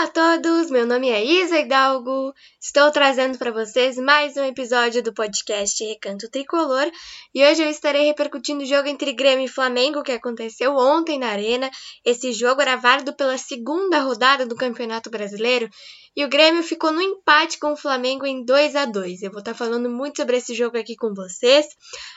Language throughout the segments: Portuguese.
Olá a todos, meu nome é Isa Hidalgo. Estou trazendo para vocês mais um episódio do podcast Recanto Tricolor e hoje eu estarei repercutindo o jogo entre Grêmio e Flamengo que aconteceu ontem na Arena. Esse jogo era válido pela segunda rodada do Campeonato Brasileiro e o Grêmio ficou no empate com o Flamengo em 2 a 2. Eu vou estar falando muito sobre esse jogo aqui com vocês,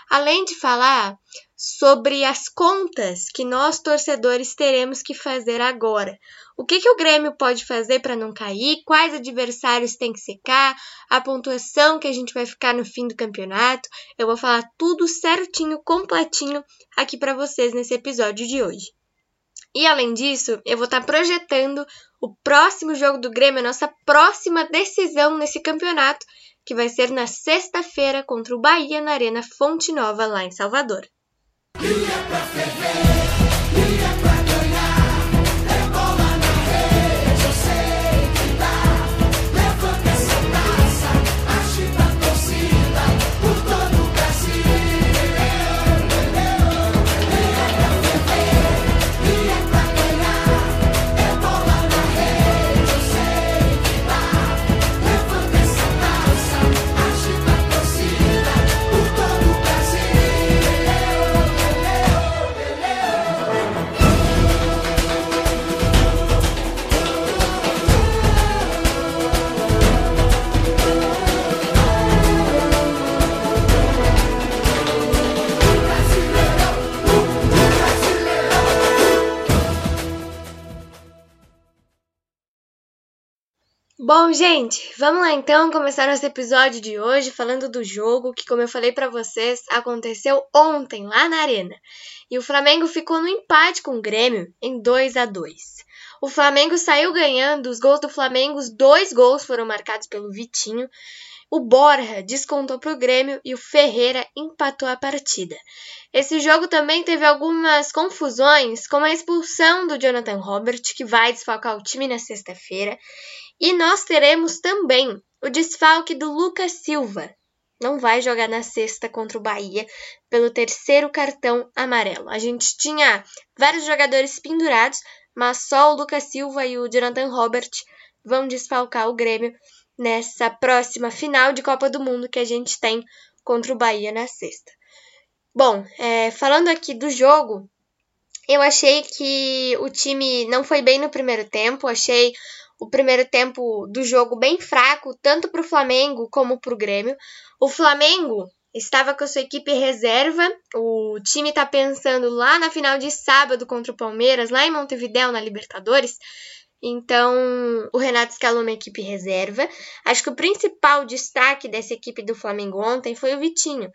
além de falar sobre as contas que nós torcedores teremos que fazer agora. O que, que o Grêmio pode fazer para não cair? Quais adversários tem que secar? A pontuação que a gente vai ficar no fim do campeonato? Eu vou falar tudo certinho, completinho aqui para vocês nesse episódio de hoje. E além disso, eu vou estar tá projetando o próximo jogo do Grêmio, a nossa próxima decisão nesse campeonato, que vai ser na sexta-feira contra o Bahia na Arena Fonte Nova, lá em Salvador. Bom, gente, vamos lá então começar nosso episódio de hoje falando do jogo que, como eu falei para vocês, aconteceu ontem lá na Arena. E o Flamengo ficou no empate com o Grêmio em 2 a 2. O Flamengo saiu ganhando, os gols do Flamengo, os dois gols foram marcados pelo Vitinho. O Borja descontou para o Grêmio e o Ferreira empatou a partida. Esse jogo também teve algumas confusões, como a expulsão do Jonathan Robert, que vai desfalcar o time na sexta-feira, e nós teremos também o desfalque do Lucas Silva. Não vai jogar na sexta contra o Bahia pelo terceiro cartão amarelo. A gente tinha vários jogadores pendurados, mas só o Lucas Silva e o Jonathan Robert vão desfalcar o Grêmio nessa próxima final de Copa do Mundo que a gente tem contra o Bahia na sexta. Bom, é, falando aqui do jogo, eu achei que o time não foi bem no primeiro tempo, achei o primeiro tempo do jogo bem fraco, tanto para o Flamengo como para o Grêmio. O Flamengo estava com a sua equipe reserva, o time está pensando lá na final de sábado contra o Palmeiras, lá em Montevideo, na Libertadores. Então, o Renato escalou uma equipe reserva. Acho que o principal destaque dessa equipe do Flamengo ontem foi o Vitinho,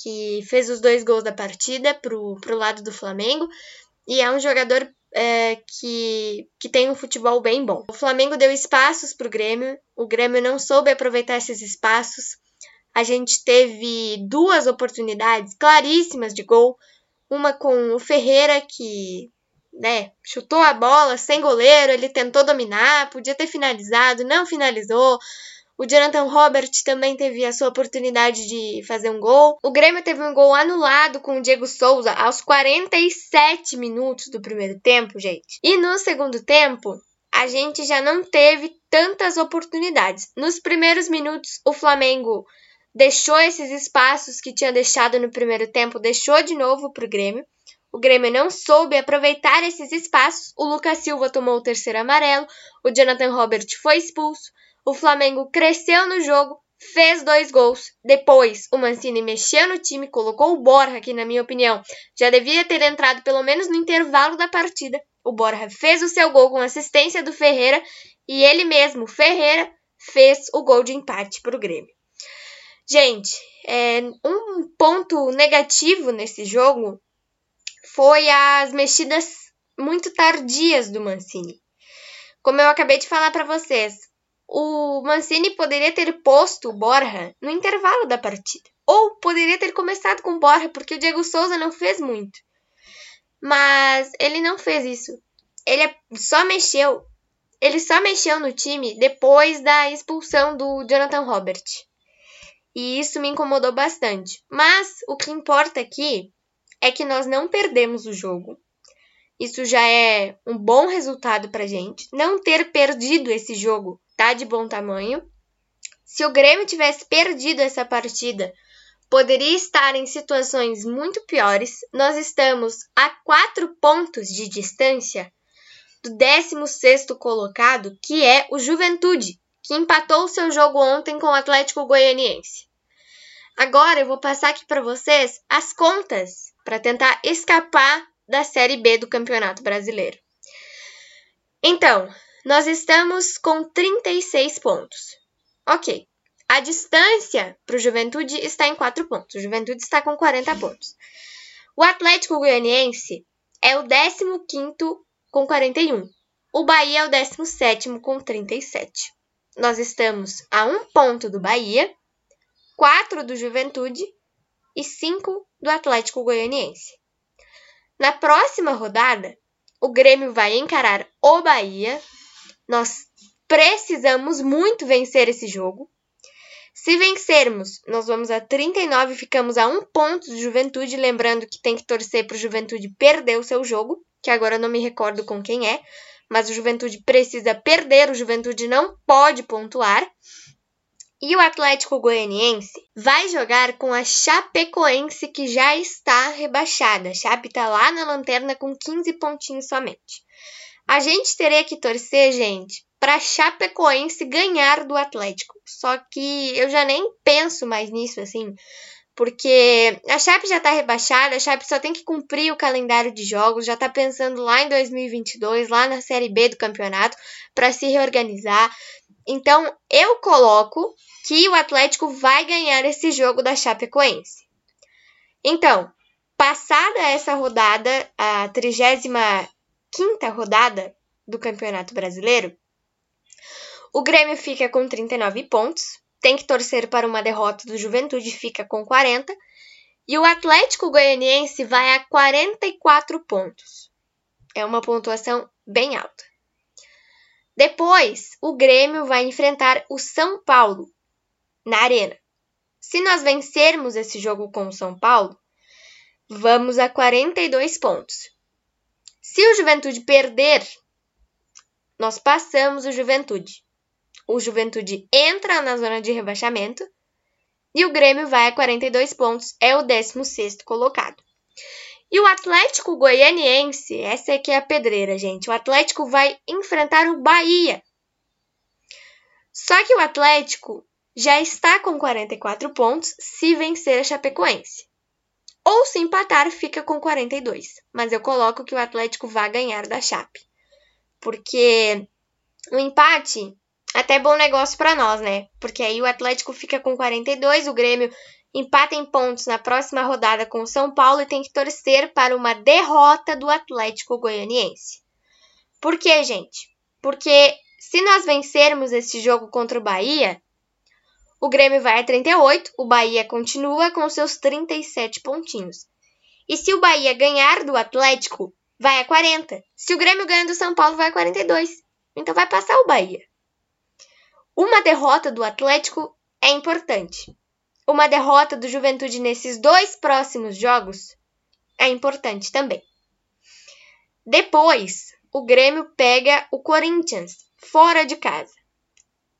que fez os dois gols da partida pro, pro lado do Flamengo. E é um jogador é, que, que tem um futebol bem bom. O Flamengo deu espaços para o Grêmio, o Grêmio não soube aproveitar esses espaços. A gente teve duas oportunidades claríssimas de gol, uma com o Ferreira, que né, chutou a bola sem goleiro, ele tentou dominar, podia ter finalizado, não finalizou. O Jonathan Robert também teve a sua oportunidade de fazer um gol. O Grêmio teve um gol anulado com o Diego Souza aos 47 minutos do primeiro tempo, gente. E no segundo tempo, a gente já não teve tantas oportunidades. Nos primeiros minutos, o Flamengo deixou esses espaços que tinha deixado no primeiro tempo, deixou de novo para o Grêmio. O Grêmio não soube aproveitar esses espaços. O Lucas Silva tomou o terceiro amarelo, o Jonathan Robert foi expulso. O Flamengo cresceu no jogo, fez dois gols. Depois, o Mancini mexeu no time, colocou o Borja, que, na minha opinião, já devia ter entrado pelo menos no intervalo da partida. O Borja fez o seu gol com assistência do Ferreira e ele mesmo, Ferreira, fez o gol de empate para o Grêmio. Gente, é, um ponto negativo nesse jogo foi as mexidas muito tardias do Mancini. Como eu acabei de falar para vocês, o Mancini poderia ter posto o Borja no intervalo da partida. Ou poderia ter começado com o Borja, porque o Diego Souza não fez muito. Mas ele não fez isso. Ele só mexeu. Ele só mexeu no time depois da expulsão do Jonathan Robert. E isso me incomodou bastante. Mas o que importa aqui é que nós não perdemos o jogo. Isso já é um bom resultado pra gente. Não ter perdido esse jogo tá de bom tamanho. Se o Grêmio tivesse perdido essa partida, poderia estar em situações muito piores. Nós estamos a quatro pontos de distância do 16 colocado, que é o Juventude, que empatou seu jogo ontem com o Atlético Goianiense. Agora eu vou passar aqui para vocês as contas para tentar escapar da Série B do Campeonato Brasileiro. Então, nós estamos com 36 pontos. Ok. A distância para o Juventude está em 4 pontos. O Juventude está com 40 pontos. O Atlético Goianiense é o 15 com 41. O Bahia é o 17 com 37. Nós estamos a um ponto do Bahia, 4 do Juventude e 5 do Atlético Goianiense. Na próxima rodada, o Grêmio vai encarar o Bahia. Nós precisamos muito vencer esse jogo. Se vencermos, nós vamos a 39 e ficamos a um ponto de Juventude. Lembrando que tem que torcer para o Juventude perder o seu jogo, que agora eu não me recordo com quem é, mas o Juventude precisa perder, o Juventude não pode pontuar. E o Atlético Goianiense vai jogar com a Chapecoense, que já está rebaixada. A Chape está lá na lanterna com 15 pontinhos somente. A gente teria que torcer, gente, para Chapecoense ganhar do Atlético. Só que eu já nem penso mais nisso, assim, porque a Chape já está rebaixada, a Chape só tem que cumprir o calendário de jogos, já está pensando lá em 2022, lá na Série B do campeonato, para se reorganizar. Então, eu coloco que o Atlético vai ganhar esse jogo da Chapecoense. Então, passada essa rodada, a 35 rodada do Campeonato Brasileiro, o Grêmio fica com 39 pontos, tem que torcer para uma derrota do Juventude, fica com 40, e o Atlético Goianiense vai a 44 pontos. É uma pontuação bem alta. Depois, o Grêmio vai enfrentar o São Paulo na Arena. Se nós vencermos esse jogo com o São Paulo, vamos a 42 pontos. Se o Juventude perder, nós passamos o Juventude. O Juventude entra na zona de rebaixamento e o Grêmio vai a 42 pontos, é o 16 colocado. E o Atlético Goianiense, essa aqui é a pedreira, gente. O Atlético vai enfrentar o Bahia. Só que o Atlético já está com 44 pontos se vencer a Chapecoense. Ou se empatar, fica com 42. Mas eu coloco que o Atlético vai ganhar da Chape. Porque o empate até bom negócio para nós, né? Porque aí o Atlético fica com 42, o Grêmio empata em pontos na próxima rodada com o São Paulo e tem que torcer para uma derrota do Atlético Goianiense. Por quê, gente? Porque se nós vencermos esse jogo contra o Bahia, o Grêmio vai a 38, o Bahia continua com seus 37 pontinhos. E se o Bahia ganhar do Atlético, vai a 40. Se o Grêmio ganhar do São Paulo, vai a 42. Então vai passar o Bahia. Uma derrota do Atlético é importante uma derrota do Juventude nesses dois próximos jogos é importante também. Depois, o Grêmio pega o Corinthians fora de casa.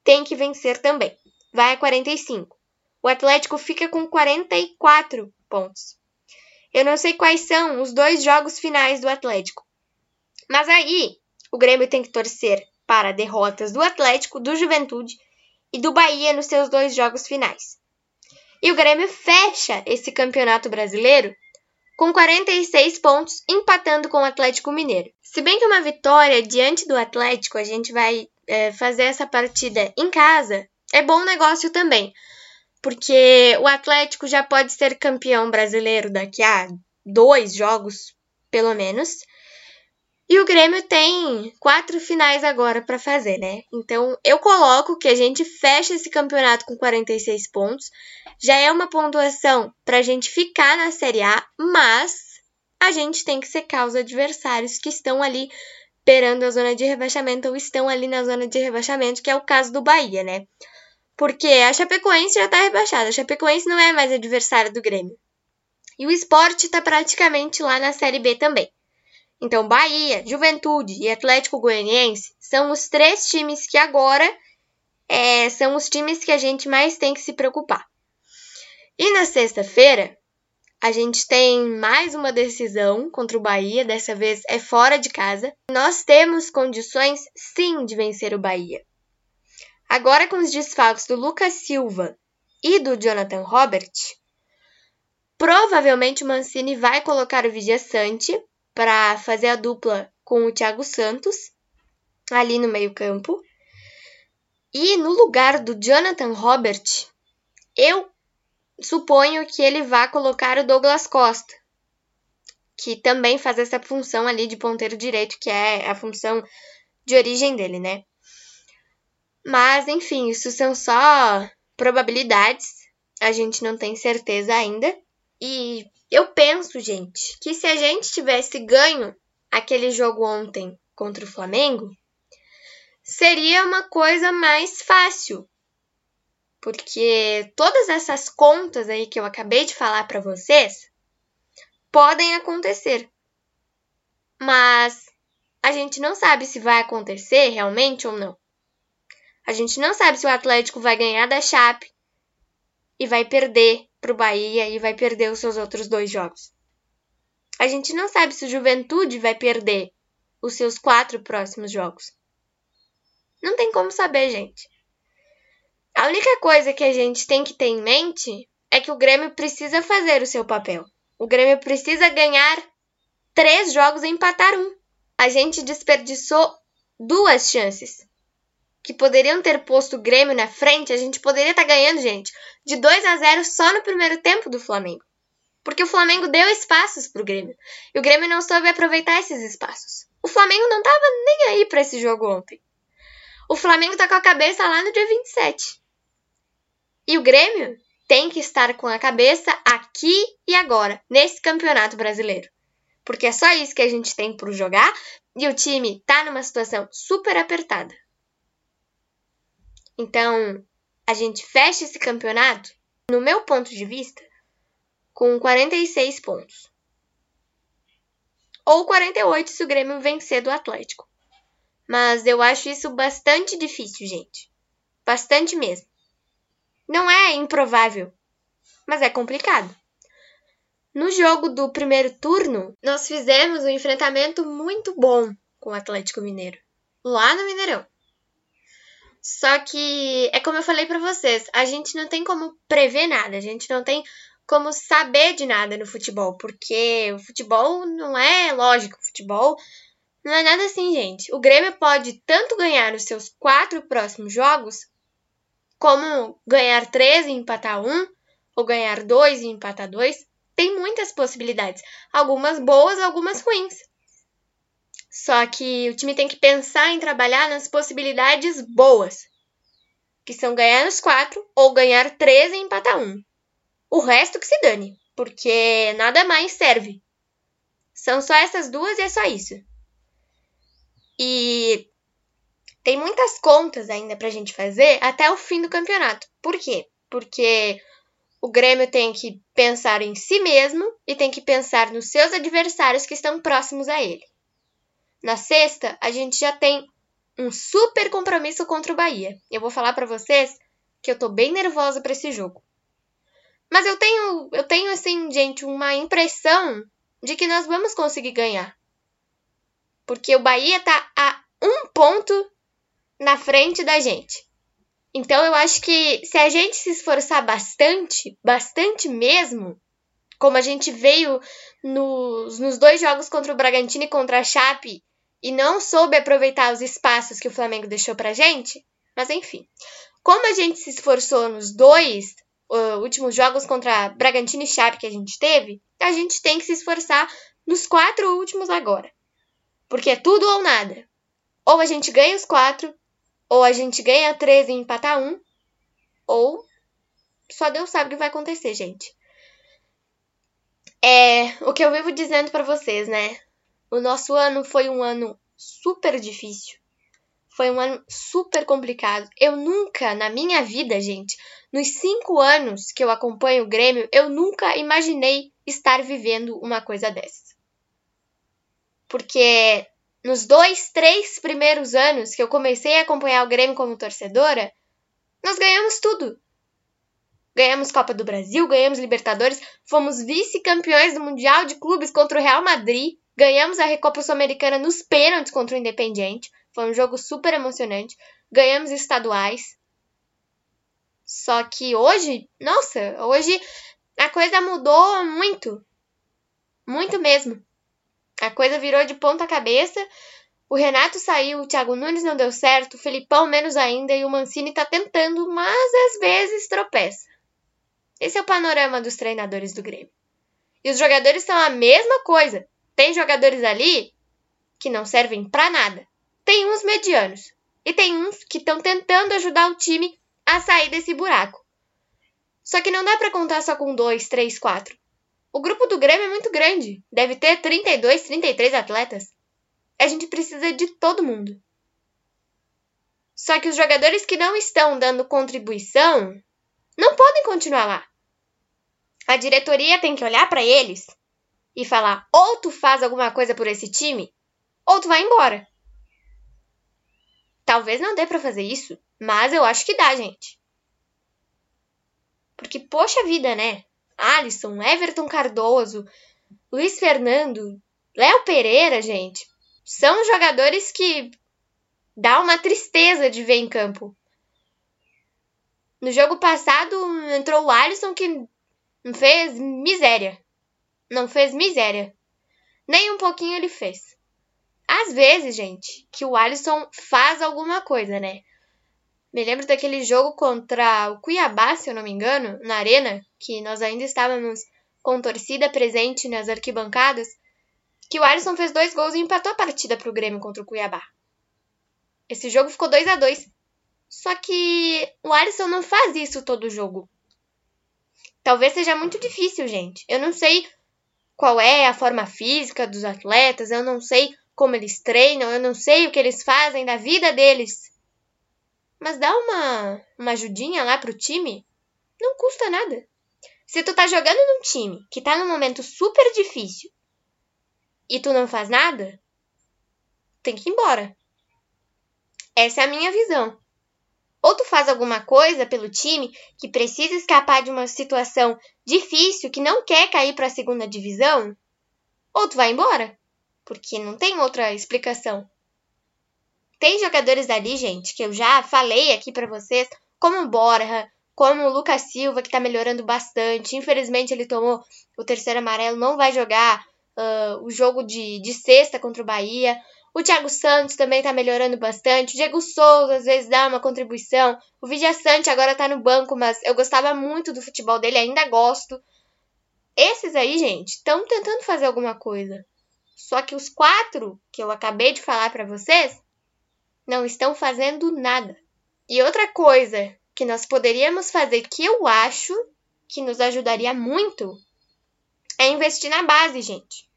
Tem que vencer também. Vai a 45. O Atlético fica com 44 pontos. Eu não sei quais são os dois jogos finais do Atlético. Mas aí, o Grêmio tem que torcer para derrotas do Atlético, do Juventude e do Bahia nos seus dois jogos finais. E o Grêmio fecha esse campeonato brasileiro com 46 pontos, empatando com o Atlético Mineiro. Se bem que uma vitória diante do Atlético, a gente vai é, fazer essa partida em casa, é bom negócio também, porque o Atlético já pode ser campeão brasileiro daqui a dois jogos, pelo menos. E o Grêmio tem quatro finais agora para fazer, né? Então eu coloco que a gente fecha esse campeonato com 46 pontos. Já é uma pontuação para a gente ficar na Série A, mas a gente tem que secar os adversários que estão ali perando a zona de rebaixamento ou estão ali na zona de rebaixamento, que é o caso do Bahia, né? Porque a Chapecoense já está rebaixada. A Chapecoense não é mais adversária do Grêmio. E o esporte está praticamente lá na Série B também. Então, Bahia, Juventude e Atlético Goianiense são os três times que agora é, são os times que a gente mais tem que se preocupar. E na sexta-feira, a gente tem mais uma decisão contra o Bahia, dessa vez é fora de casa. Nós temos condições sim de vencer o Bahia. Agora com os desfalques do Lucas Silva e do Jonathan Robert, provavelmente o Mancini vai colocar o Vidia Sante para fazer a dupla com o Thiago Santos ali no meio-campo. E no lugar do Jonathan Robert, eu suponho que ele vá colocar o Douglas Costa, que também faz essa função ali de ponteiro direito, que é a função de origem dele, né? Mas, enfim, isso são só probabilidades, a gente não tem certeza ainda. E eu penso, gente, que se a gente tivesse ganho aquele jogo ontem contra o Flamengo, seria uma coisa mais fácil, porque todas essas contas aí que eu acabei de falar para vocês podem acontecer. Mas a gente não sabe se vai acontecer realmente ou não. A gente não sabe se o Atlético vai ganhar da Chape e vai perder para o Bahia e vai perder os seus outros dois jogos. A gente não sabe se o Juventude vai perder os seus quatro próximos jogos. Não tem como saber, gente. A única coisa que a gente tem que ter em mente é que o Grêmio precisa fazer o seu papel. O Grêmio precisa ganhar três jogos e empatar um. A gente desperdiçou duas chances que poderiam ter posto o Grêmio na frente. A gente poderia estar tá ganhando, gente, de 2 a 0 só no primeiro tempo do Flamengo. Porque o Flamengo deu espaços para o Grêmio. E o Grêmio não soube aproveitar esses espaços. O Flamengo não estava nem aí para esse jogo ontem. O Flamengo tá com a cabeça lá no dia 27. E o Grêmio tem que estar com a cabeça aqui e agora, nesse campeonato brasileiro. Porque é só isso que a gente tem por jogar e o time tá numa situação super apertada. Então, a gente fecha esse campeonato, no meu ponto de vista, com 46 pontos. Ou 48 se o Grêmio vencer do Atlético. Mas eu acho isso bastante difícil, gente. Bastante mesmo. Não é improvável, mas é complicado. No jogo do primeiro turno, nós fizemos um enfrentamento muito bom com o Atlético Mineiro, lá no Mineirão. Só que é como eu falei para vocês, a gente não tem como prever nada, a gente não tem como saber de nada no futebol, porque o futebol não é lógico, o futebol não é nada assim, gente. O Grêmio pode tanto ganhar os seus quatro próximos jogos, como ganhar três e empatar um, ou ganhar dois e empatar dois, tem muitas possibilidades. Algumas boas, algumas ruins. Só que o time tem que pensar em trabalhar nas possibilidades boas, que são ganhar os quatro ou ganhar três e empatar um. O resto que se dane, porque nada mais serve. São só essas duas e é só isso. E tem muitas contas ainda pra gente fazer até o fim do campeonato. Por quê? Porque o Grêmio tem que pensar em si mesmo e tem que pensar nos seus adversários que estão próximos a ele. Na sexta, a gente já tem um super compromisso contra o Bahia. Eu vou falar para vocês que eu tô bem nervosa para esse jogo. Mas eu tenho, eu tenho assim, gente, uma impressão de que nós vamos conseguir ganhar. Porque o Bahia tá a um ponto na frente da gente. Então eu acho que se a gente se esforçar bastante, bastante mesmo, como a gente veio nos, nos dois jogos contra o Bragantino e contra a Chape e não soube aproveitar os espaços que o Flamengo deixou pra gente, mas enfim. Como a gente se esforçou nos dois uh, últimos jogos contra Bragantino e Chape que a gente teve, a gente tem que se esforçar nos quatro últimos agora. Porque é tudo ou nada. Ou a gente ganha os quatro, ou a gente ganha 13 e empata um, ou só Deus sabe o que vai acontecer, gente. É o que eu vivo dizendo para vocês, né? O nosso ano foi um ano super difícil. Foi um ano super complicado. Eu nunca, na minha vida, gente, nos cinco anos que eu acompanho o Grêmio, eu nunca imaginei estar vivendo uma coisa dessas. Porque nos dois, três primeiros anos que eu comecei a acompanhar o Grêmio como torcedora, nós ganhamos tudo. Ganhamos Copa do Brasil, ganhamos Libertadores, fomos vice-campeões do Mundial de Clubes contra o Real Madrid, ganhamos a Recopa Sul-Americana nos pênaltis contra o Independiente, foi um jogo super emocionante, ganhamos estaduais. Só que hoje, nossa, hoje a coisa mudou muito. Muito mesmo. A coisa virou de ponta cabeça. O Renato saiu, o Thiago Nunes não deu certo, o Felipão menos ainda e o Mancini tá tentando, mas às vezes tropeça. Esse é o panorama dos treinadores do Grêmio. E os jogadores são a mesma coisa. Tem jogadores ali que não servem para nada. Tem uns medianos. E tem uns que estão tentando ajudar o time a sair desse buraco. Só que não dá para contar só com dois, três, quatro. O grupo do Grêmio é muito grande. Deve ter 32, 33 atletas. A gente precisa de todo mundo. Só que os jogadores que não estão dando contribuição não podem continuar lá. A diretoria tem que olhar para eles e falar: ou tu faz alguma coisa por esse time, ou tu vai embora. Talvez não dê para fazer isso, mas eu acho que dá, gente. Porque, poxa vida, né? Alisson, Everton Cardoso, Luiz Fernando, Léo Pereira, gente, são jogadores que dá uma tristeza de ver em campo. No jogo passado entrou o Alisson que fez miséria. Não fez miséria. Nem um pouquinho ele fez. Às vezes, gente, que o Alisson faz alguma coisa, né? Me lembro daquele jogo contra o Cuiabá, se eu não me engano, na Arena, que nós ainda estávamos com torcida presente nas arquibancadas, que o Alisson fez dois gols e empatou a partida para o Grêmio contra o Cuiabá. Esse jogo ficou 2 a 2 Só que o Alisson não faz isso todo jogo. Talvez seja muito difícil, gente. Eu não sei qual é a forma física dos atletas, eu não sei como eles treinam, eu não sei o que eles fazem da vida deles. Mas dá uma, uma ajudinha lá pro time, não custa nada. Se tu tá jogando num time que tá num momento super difícil e tu não faz nada, tem que ir embora. Essa é a minha visão. Ou tu faz alguma coisa pelo time que precisa escapar de uma situação difícil, que não quer cair para a segunda divisão, ou tu vai embora, porque não tem outra explicação. Tem jogadores ali, gente, que eu já falei aqui para vocês, como o Borja, como o Lucas Silva, que tá melhorando bastante. Infelizmente, ele tomou o terceiro amarelo, não vai jogar uh, o jogo de, de sexta contra o Bahia. O Thiago Santos também tá melhorando bastante. O Diego Souza às vezes dá uma contribuição. O Vidia Sante agora tá no banco, mas eu gostava muito do futebol dele, ainda gosto. Esses aí, gente, estão tentando fazer alguma coisa. Só que os quatro que eu acabei de falar para vocês não estão fazendo nada. E outra coisa que nós poderíamos fazer que eu acho que nos ajudaria muito é investir na base, gente.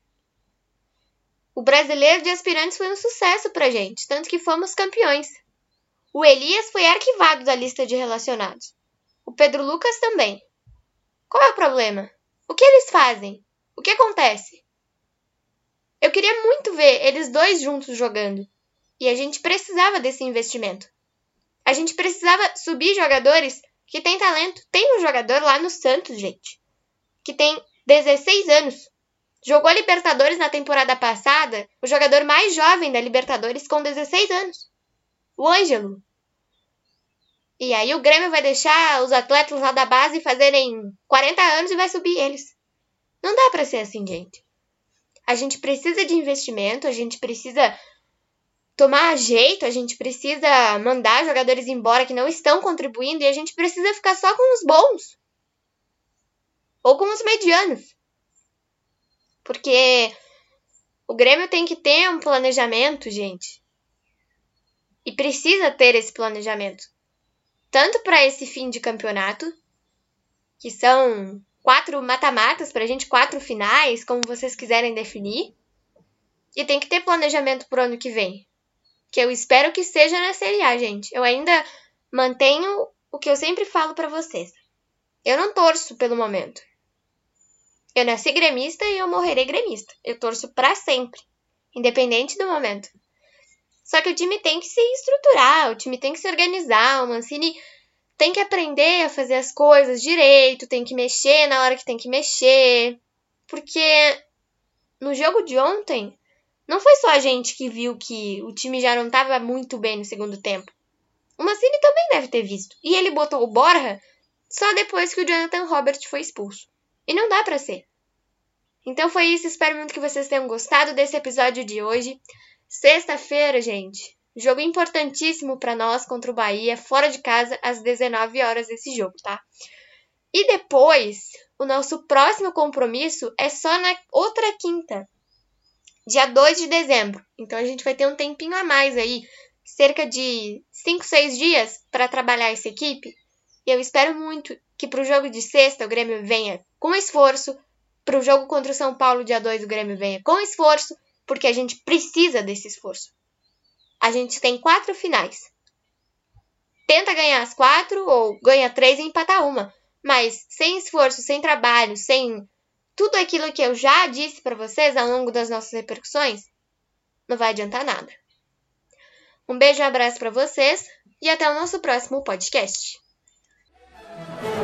O brasileiro de aspirantes foi um sucesso pra gente, tanto que fomos campeões. O Elias foi arquivado da lista de relacionados. O Pedro Lucas também. Qual é o problema? O que eles fazem? O que acontece? Eu queria muito ver eles dois juntos jogando. E a gente precisava desse investimento. A gente precisava subir jogadores que têm talento. Tem um jogador lá no Santos, gente, que tem 16 anos. Jogou a Libertadores na temporada passada, o jogador mais jovem da Libertadores com 16 anos. O Ângelo. E aí o Grêmio vai deixar os atletas lá da base fazerem 40 anos e vai subir eles. Não dá para ser assim, gente. A gente precisa de investimento, a gente precisa tomar jeito, a gente precisa mandar jogadores embora que não estão contribuindo e a gente precisa ficar só com os bons. Ou com os medianos. Porque o Grêmio tem que ter um planejamento, gente. E precisa ter esse planejamento. Tanto para esse fim de campeonato, que são quatro mata-matas para a gente, quatro finais, como vocês quiserem definir. E tem que ter planejamento pro ano que vem. Que eu espero que seja na Série A, gente. Eu ainda mantenho o que eu sempre falo para vocês. Eu não torço pelo momento. Eu nasci gremista e eu morrerei gremista. Eu torço para sempre. independente do momento. Só que o time tem que se estruturar, o time tem que se organizar, o Mancini tem que aprender a fazer as coisas direito, tem que mexer na hora que tem que mexer. Porque no jogo de ontem, não foi só a gente que viu que o time já não estava muito bem no segundo tempo. O Mancini também deve ter visto. E ele botou o Borja só depois que o Jonathan Robert foi expulso. E não dá para ser. Então foi isso, espero muito que vocês tenham gostado desse episódio de hoje. Sexta-feira, gente. Jogo importantíssimo para nós contra o Bahia, fora de casa, às 19 horas esse jogo, tá? E depois, o nosso próximo compromisso é só na outra quinta, dia 2 de dezembro. Então a gente vai ter um tempinho a mais aí, cerca de 5, 6 dias para trabalhar essa equipe. E eu espero muito que para o jogo de sexta o Grêmio venha com esforço, para o jogo contra o São Paulo, dia 2, o Grêmio venha com esforço, porque a gente precisa desse esforço. A gente tem quatro finais. Tenta ganhar as quatro, ou ganha três e empata uma. Mas sem esforço, sem trabalho, sem tudo aquilo que eu já disse para vocês ao longo das nossas repercussões, não vai adiantar nada. Um beijo e um abraço para vocês e até o nosso próximo podcast. Thank you.